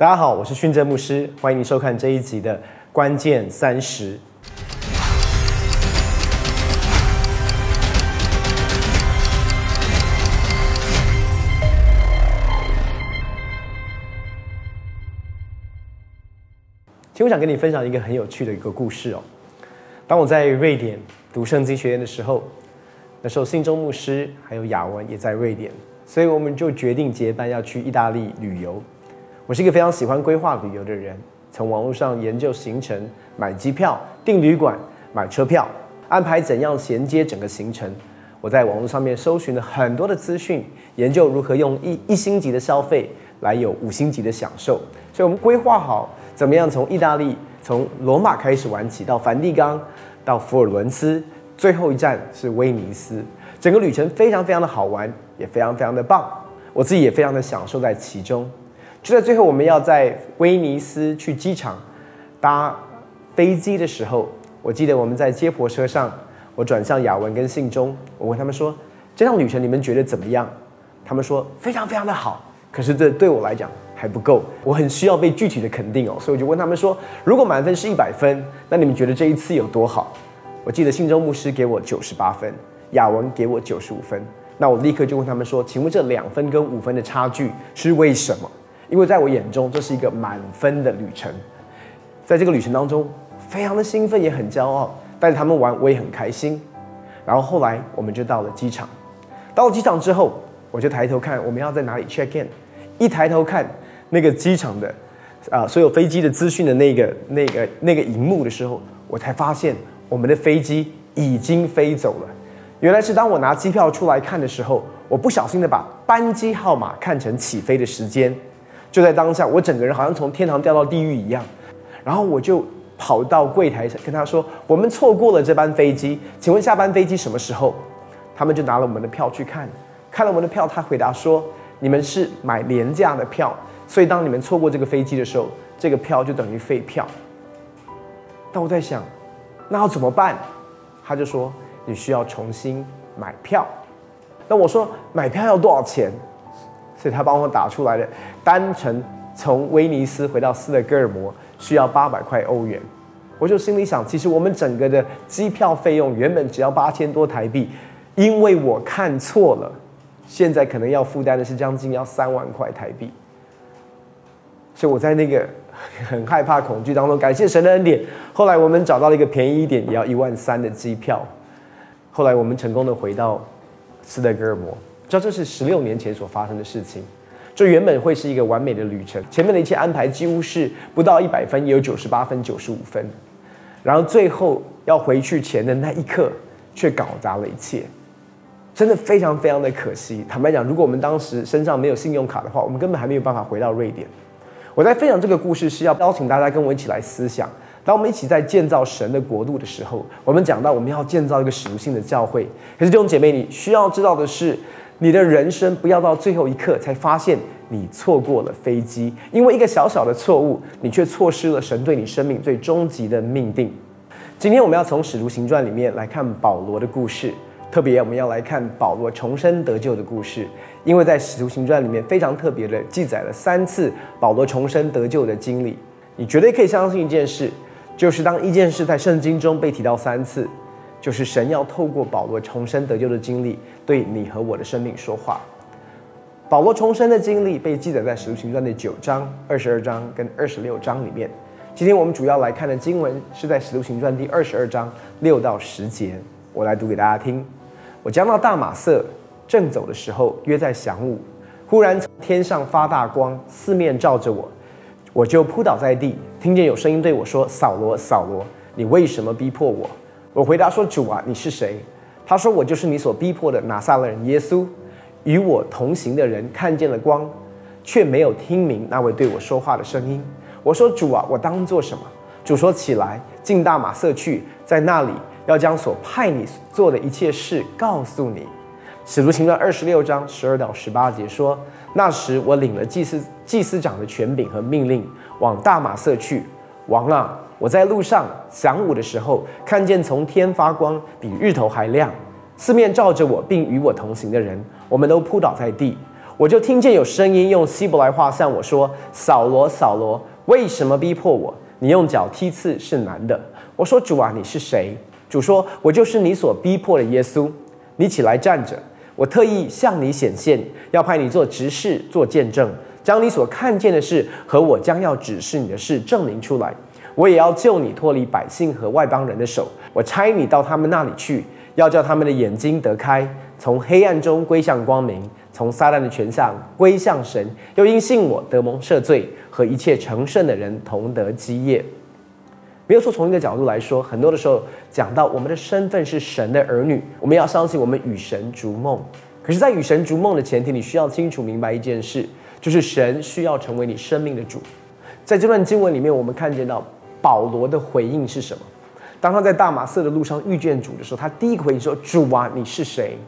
大家好，我是训正牧师，欢迎你收看这一集的关键三十。今天我想跟你分享一个很有趣的一个故事哦。当我在瑞典读圣经学院的时候，那时候信中牧师还有雅文也在瑞典，所以我们就决定结伴要去意大利旅游。我是一个非常喜欢规划旅游的人，从网络上研究行程、买机票、订旅馆、买车票、安排怎样衔接整个行程。我在网络上面搜寻了很多的资讯，研究如何用一一星级的消费来有五星级的享受。所以，我们规划好怎么样从意大利从罗马开始玩起，到梵蒂冈，到佛尔伦斯，最后一站是威尼斯。整个旅程非常非常的好玩，也非常非常的棒。我自己也非常的享受在其中。就在最后，我们要在威尼斯去机场搭飞机的时候，我记得我们在接驳车上，我转向雅文跟信中，我问他们说：“这趟旅程你们觉得怎么样？”他们说：“非常非常的好。”可是这对我来讲还不够，我很需要被具体的肯定哦，所以我就问他们说：“如果满分是一百分，那你们觉得这一次有多好？”我记得信中牧师给我九十八分，雅文给我九十五分。那我立刻就问他们说：“请问这两分跟五分的差距是为什么？”因为在我眼中，这是一个满分的旅程。在这个旅程当中，非常的兴奋，也很骄傲。带着他们玩，我也很开心。然后后来我们就到了机场。到了机场之后，我就抬头看我们要在哪里 check in。一抬头看那个机场的啊，所有飞机的资讯的那个、那个、那个荧幕的时候，我才发现我们的飞机已经飞走了。原来是当我拿机票出来看的时候，我不小心的把班机号码看成起飞的时间。就在当下，我整个人好像从天堂掉到地狱一样。然后我就跑到柜台跟他说：“我们错过了这班飞机，请问下班飞机什么时候？”他们就拿了我们的票去看，看了我们的票，他回答说。你们是买廉价的票，所以当你们错过这个飞机的时候，这个票就等于废票。但我在想，那要怎么办？他就说你需要重新买票。那我说买票要多少钱？所以他帮我打出来的单程从威尼斯回到斯德哥尔摩需要八百块欧元。我就心里想，其实我们整个的机票费用原本只要八千多台币，因为我看错了。现在可能要负担的是将近要三万块台币，所以我在那个很害怕、恐惧当中，感谢神的恩典。后来我们找到了一个便宜一点，也要一万三的机票。后来我们成功的回到斯德哥尔摩，知道这是十六年前所发生的事情。这原本会是一个完美的旅程，前面的一切安排几乎是不到一百分，也有九十八分、九十五分。然后最后要回去前的那一刻，却搞砸了一切。真的非常非常的可惜。坦白讲，如果我们当时身上没有信用卡的话，我们根本还没有办法回到瑞典。我在分享这个故事，是要邀请大家跟我一起来思想。当我们一起在建造神的国度的时候，我们讲到我们要建造一个使徒性的教会。可是弟兄姐妹，你需要知道的是，你的人生不要到最后一刻才发现你错过了飞机，因为一个小小的错误，你却错失了神对你生命最终极的命定。今天我们要从使徒行传里面来看保罗的故事。特别我们要来看保罗重生得救的故事，因为在使徒行传里面非常特别的记载了三次保罗重生得救的经历。你绝对可以相信一件事，就是当一件事在圣经中被提到三次，就是神要透过保罗重生得救的经历对你和我的生命说话。保罗重生的经历被记载在使徒行传的九章、二十二章跟二十六章里面。今天我们主要来看的经文是在使徒行传第二十二章六到十节，我来读给大家听。我将到大马色，正走的时候，约在晌午，忽然从天上发大光，四面照着我，我就扑倒在地，听见有声音对我说：“扫罗，扫罗，你为什么逼迫我？”我回答说：“主啊，你是谁？”他说：“我就是你所逼迫的拿撒勒人耶稣。”与我同行的人看见了光，却没有听明那位对我说话的声音。我说：“主啊，我当做什么？”主说：“起来，进大马色去，在那里。”要将所派你做的一切事告诉你，《使徒行传》二十六章十二到十八节说：“那时我领了祭司祭司长的权柄和命令，往大马色去。王啊，我在路上晌午的时候，看见从天发光，比日头还亮，四面照着我，并与我同行的人，我们都扑倒在地。我就听见有声音用希伯来话向我说：“扫罗，扫罗，为什么逼迫我？你用脚踢刺是难的。”我说：“主啊，你是谁？”主说：“我就是你所逼迫的耶稣。你起来站着，我特意向你显现，要派你做执事，做见证，将你所看见的事和我将要指示你的事证明出来。我也要救你脱离百姓和外邦人的手。我差你到他们那里去，要叫他们的眼睛得开，从黑暗中归向光明，从撒旦的权上归向神。又因信我得蒙赦罪，和一切成圣的人同得基业。”没有错，从一个角度来说，很多的时候讲到我们的身份是神的儿女，我们要相信我们与神逐梦。可是，在与神逐梦的前提，你需要清楚明白一件事，就是神需要成为你生命的主。在这段经文里面，我们看见到保罗的回应是什么？当他在大马色的路上遇见主的时候，他第一个回应说：“主啊，你是谁？”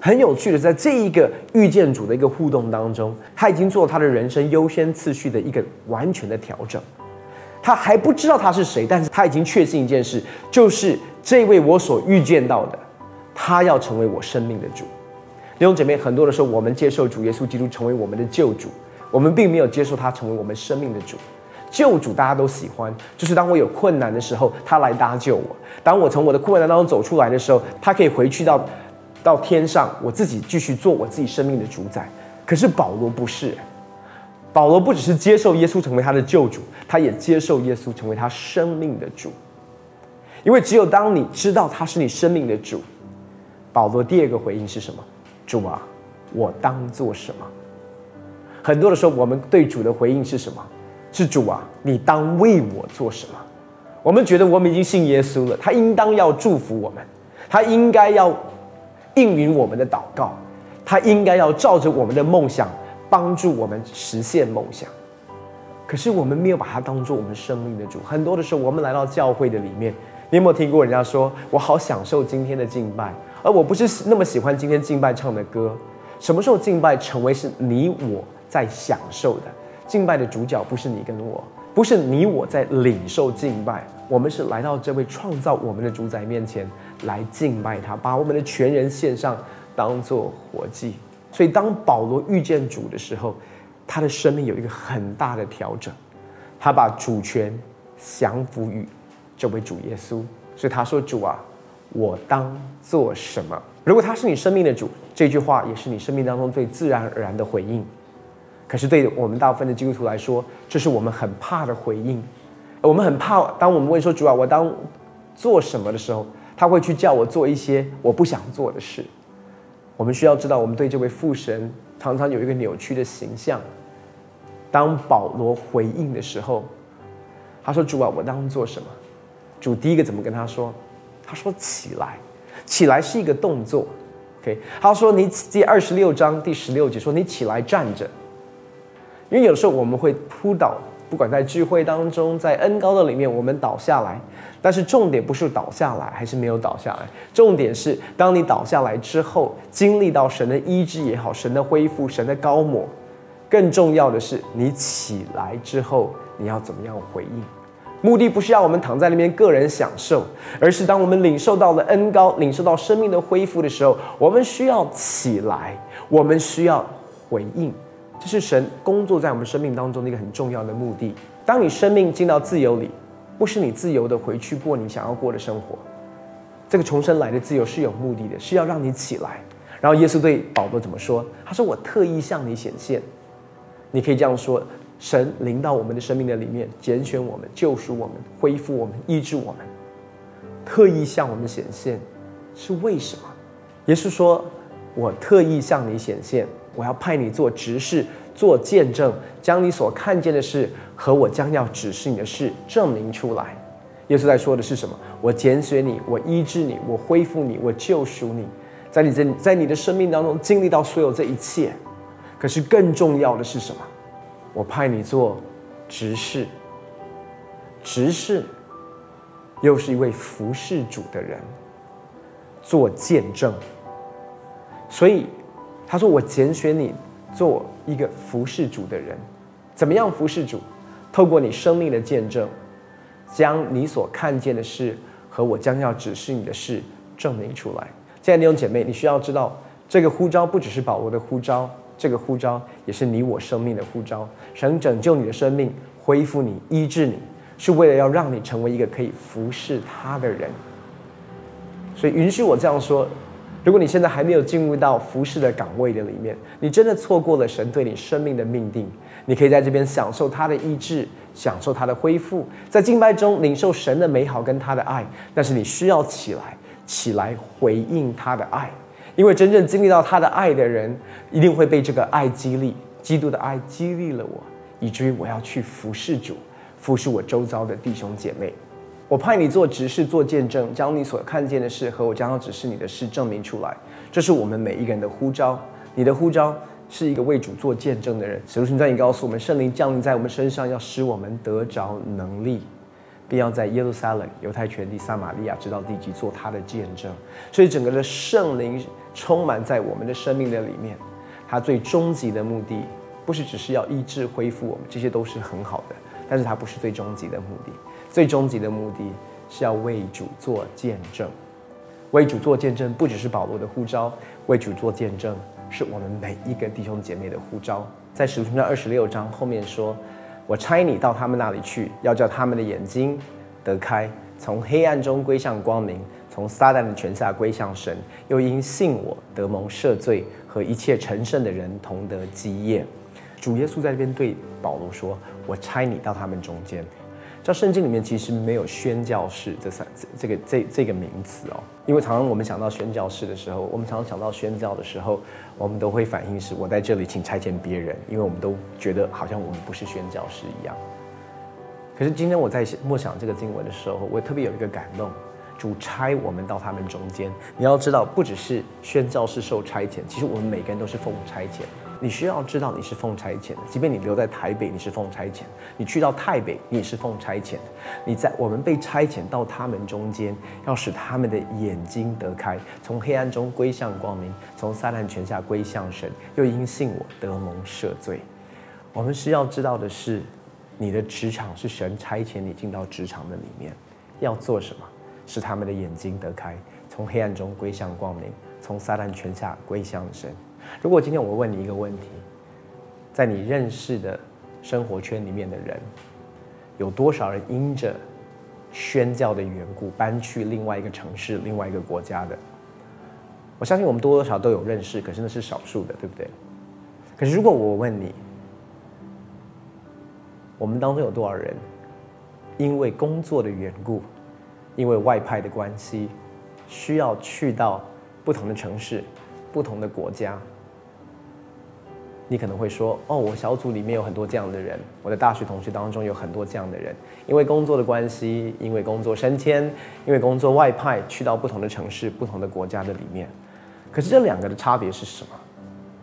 很有趣的，在这一个遇见主的一个互动当中，他已经做他的人生优先次序的一个完全的调整。他还不知道他是谁，但是他已经确信一件事，就是这位我所遇见到的，他要成为我生命的主。弟兄姐妹，很多的时候，我们接受主耶稣基督成为我们的救主，我们并没有接受他成为我们生命的主。救主大家都喜欢，就是当我有困难的时候，他来搭救我；当我从我的困难当中走出来的时候，他可以回去到到天上，我自己继续做我自己生命的主宰。可是保罗不是。保罗不只是接受耶稣成为他的救主，他也接受耶稣成为他生命的主。因为只有当你知道他是你生命的主，保罗第二个回应是什么？主啊，我当做什么？很多的时候，我们对主的回应是什么？是主啊，你当为我做什么？我们觉得我们已经信耶稣了，他应当要祝福我们，他应该要应允我们的祷告，他应该要照着我们的梦想。帮助我们实现梦想，可是我们没有把它当做我们生命的主。很多的时候，我们来到教会的里面，你有没有听过人家说：“我好享受今天的敬拜，而我不是那么喜欢今天敬拜唱的歌。”什么时候敬拜成为是你我在享受的？敬拜的主角不是你跟我，不是你我在领受敬拜，我们是来到这位创造我们的主宰面前来敬拜他，把我们的全人献上，当做活祭。所以，当保罗遇见主的时候，他的生命有一个很大的调整，他把主权降服于这位主耶稣。所以他说：“主啊，我当做什么？”如果他是你生命的主，这句话也是你生命当中最自然而然的回应。可是，对我们大部分的基督徒来说，这是我们很怕的回应。我们很怕，当我们问说：“主啊，我当做什么？”的时候，他会去叫我做一些我不想做的事。我们需要知道，我们对这位父神常常有一个扭曲的形象。当保罗回应的时候，他说：“主啊，我当做什么？”主第一个怎么跟他说？他说：“起来，起来是一个动作。”OK，他说：“你第二十六章第十六节说，你起来站着。”因为有时候我们会扑倒，不管在聚会当中，在恩高的里面，我们倒下来。但是重点不是倒下来还是没有倒下来，重点是当你倒下来之后，经历到神的医治也好，神的恢复，神的高抹，更重要的是你起来之后你要怎么样回应？目的不是要我们躺在那边个人享受，而是当我们领受到了恩高，领受到生命的恢复的时候，我们需要起来，我们需要回应，这是神工作在我们生命当中的一个很重要的目的。当你生命进到自由里。不是你自由的回去过你想要过的生活，这个重生来的自由是有目的的，是要让你起来。然后耶稣对保罗怎么说？他说：“我特意向你显现。”你可以这样说：神临到我们的生命的里面，拣选我们，救赎我们，恢复我们，医治我们，特意向我们显现，是为什么？耶稣说：“我特意向你显现，我要派你做执事。”做见证，将你所看见的事和我将要指示你的事证明出来。耶稣在说的是什么？我拣选你，我医治你，我恢复你，我救赎你，在你在在你的生命当中经历到所有这一切。可是更重要的是什么？我派你做执事，执事又是一位服侍主的人，做见证。所以他说：“我拣选你。”做一个服侍主的人，怎么样服侍主？透过你生命的见证，将你所看见的事和我将要指示你的事证明出来。亲爱的弟兄姐妹，你需要知道，这个呼召不只是保罗的呼召，这个呼召也是你我生命的呼召。神拯救你的生命，恢复你，医治你，是为了要让你成为一个可以服侍他的人。所以，允许我这样说：如果你现在还没有进入到服侍的岗位的里面，你真的错过了神对你生命的命定。你可以在这边享受他的医治，享受他的恢复，在敬拜中领受神的美好跟他的爱。但是你需要起来，起来回应他的爱，因为真正经历到他的爱的人，一定会被这个爱激励。基督的爱激励了我，以至于我要去服侍主，服侍我周遭的弟兄姐妹。我派你做执事，做见证，将你所看见的事和我将要指示你的事证明出来。这是我们每一个人的呼召，你的呼召。是一个为主做见证的人。使徒行传也告诉我们，圣灵降临在我们身上，要使我们得着能力，并要在耶路撒冷、犹太全地、撒玛利亚直到地极做他的见证。所以，整个的圣灵充满在我们的生命的里面。他最终极的目的，不是只是要医治、恢复我们，这些都是很好的，但是它不是最终极的目的。最终极的目的是要为主做见证。为主做见证，不只是保罗的呼召，为主做见证。是我们每一个弟兄姐妹的呼召，在使徒行传二十六章后面说：“我差你到他们那里去，要叫他们的眼睛得开，从黑暗中归向光明，从撒旦的权下归向神，又因信我得蒙赦罪，和一切成圣的人同得基业。”主耶稣在这边对保罗说：“我差你到他们中间。”在圣经里面其实没有宣教士这三这个这这个名词哦，因为常常我们想到宣教士的时候，我们常常想到宣教的时候，我们都会反应是我在这里请差遣别人，因为我们都觉得好像我们不是宣教士一样。可是今天我在默想这个经文的时候，我特别有一个感动，主差我们到他们中间。你要知道，不只是宣教士受差遣，其实我们每个人都是奉差遣。你需要知道你是奉差遣的，即便你留在台北，你是奉差遣；你去到台北，你也是奉差遣的。你在我们被差遣到他们中间，要使他们的眼睛得开，从黑暗中归向光明，从撒旦权下归向神，又因信我得蒙赦罪。我们需要知道的是，你的职场是神差遣你进到职场的里面，要做什么？使他们的眼睛得开，从黑暗中归向光明，从撒旦权下归向神。如果今天我问你一个问题，在你认识的生活圈里面的人，有多少人因着宣教的缘故搬去另外一个城市、另外一个国家的？我相信我们多多少都有认识，可是那是少数的，对不对？可是如果我问你，我们当中有多少人因为工作的缘故，因为外派的关系，需要去到不同的城市、不同的国家？你可能会说：“哦，我小组里面有很多这样的人，我的大学同学当中有很多这样的人，因为工作的关系，因为工作升迁，因为工作外派，去到不同的城市、不同的国家的里面。可是这两个的差别是什么？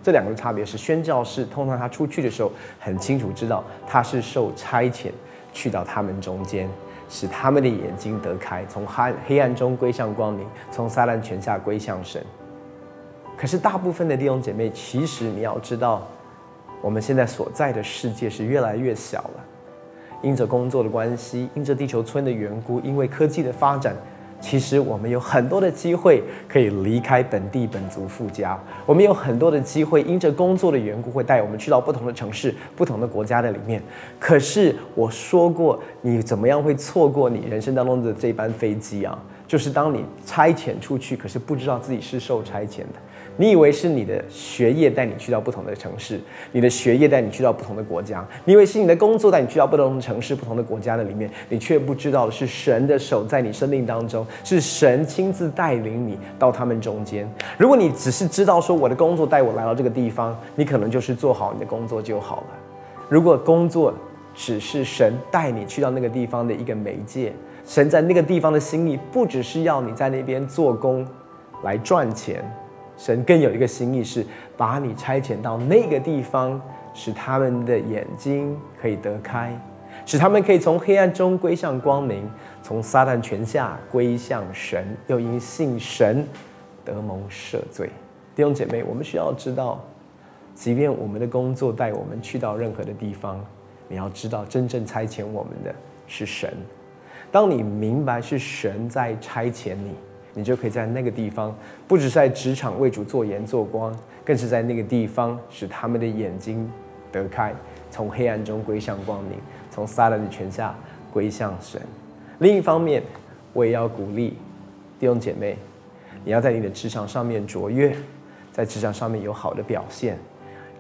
这两个的差别是，宣教士通常他出去的时候，很清楚知道他是受差遣去到他们中间，使他们的眼睛得开，从黑黑暗中归向光明，从撒旦权下归向神。可是大部分的弟兄姐妹，其实你要知道。我们现在所在的世界是越来越小了，因着工作的关系，因着地球村的缘故，因为科技的发展，其实我们有很多的机会可以离开本地本族富家。我们有很多的机会，因着工作的缘故，会带我们去到不同的城市、不同的国家的里面。可是我说过，你怎么样会错过你人生当中的这班飞机啊？就是当你差遣出去，可是不知道自己是受差遣的。你以为是你的学业带你去到不同的城市，你的学业带你去到不同的国家，你以为是你的工作带你去到不同的城市、不同的国家的里面，你却不知道的是神的手在你生命当中，是神亲自带领你到他们中间。如果你只是知道说我的工作带我来到这个地方，你可能就是做好你的工作就好了。如果工作只是神带你去到那个地方的一个媒介，神在那个地方的心意不只是要你在那边做工来赚钱。神更有一个心意，是把你差遣到那个地方，使他们的眼睛可以得开，使他们可以从黑暗中归向光明，从撒旦权下归向神，又因信神得蒙赦罪。弟兄姐妹，我们需要知道，即便我们的工作带我们去到任何的地方，你要知道，真正差遣我们的是神。当你明白是神在差遣你。你就可以在那个地方，不只是在职场为主做盐做光，更是在那个地方使他们的眼睛得开，从黑暗中归向光明，从撒旦的权下归向神。另一方面，我也要鼓励弟兄姐妹，你要在你的职场上面卓越，在职场上面有好的表现。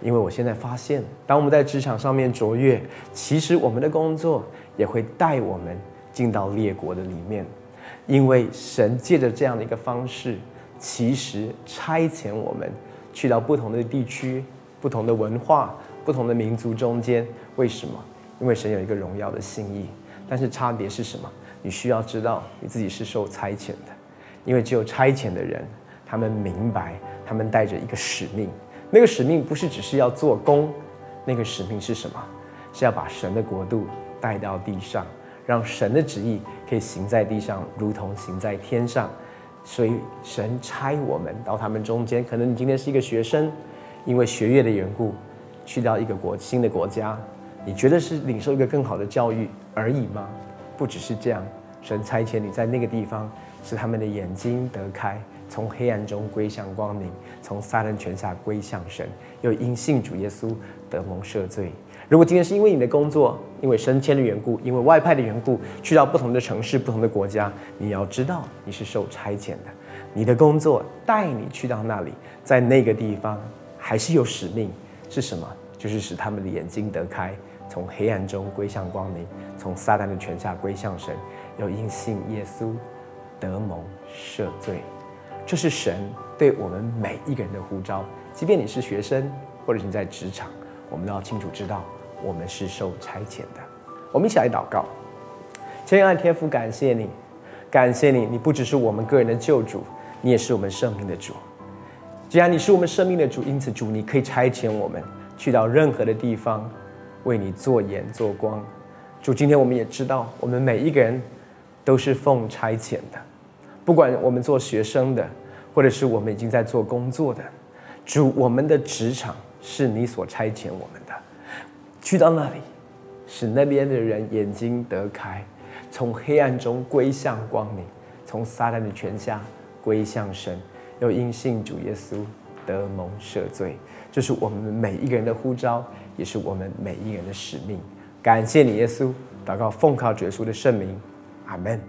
因为我现在发现，当我们在职场上面卓越，其实我们的工作也会带我们进到列国的里面。因为神借着这样的一个方式，其实差遣我们去到不同的地区、不同的文化、不同的民族中间。为什么？因为神有一个荣耀的心意。但是差别是什么？你需要知道你自己是受差遣的，因为只有差遣的人，他们明白，他们带着一个使命。那个使命不是只是要做工，那个使命是什么？是要把神的国度带到地上，让神的旨意可以行在地上，如同行在天上。所以神差我们到他们中间。可能你今天是一个学生，因为学业的缘故，去到一个国新的国家，你觉得是领受一个更好的教育而已吗？不只是这样，神差遣你在那个地方，使他们的眼睛得开。从黑暗中归向光明，从撒旦权下归向神，又因信主耶稣得蒙赦罪。如果今天是因为你的工作，因为升迁的缘故，因为外派的缘故，去到不同的城市、不同的国家，你要知道你是受差遣的。你的工作带你去到那里，在那个地方还是有使命，是什么？就是使他们的眼睛得开，从黑暗中归向光明，从撒旦的权下归向神，要因信耶稣得蒙赦罪。这是神对我们每一个人的呼召，即便你是学生，或者你在职场，我们都要清楚知道，我们是受差遣的。我们一起来祷告，亲爱的天父，感谢你，感谢你，你不只是我们个人的救主，你也是我们生命的主。既然你是我们生命的主，因此主，你可以差遣我们去到任何的地方，为你做盐做光。主，今天我们也知道，我们每一个人都是奉差遣的。不管我们做学生的，或者是我们已经在做工作的，主，我们的职场是你所差遣我们的，去到那里，使那边的人眼睛得开，从黑暗中归向光明，从撒旦的权下归向神，又因信主耶稣得蒙赦罪。这是我们每一个人的呼召，也是我们每一个人的使命。感谢你，耶稣，祷告奉靠主耶稣的圣名，阿门。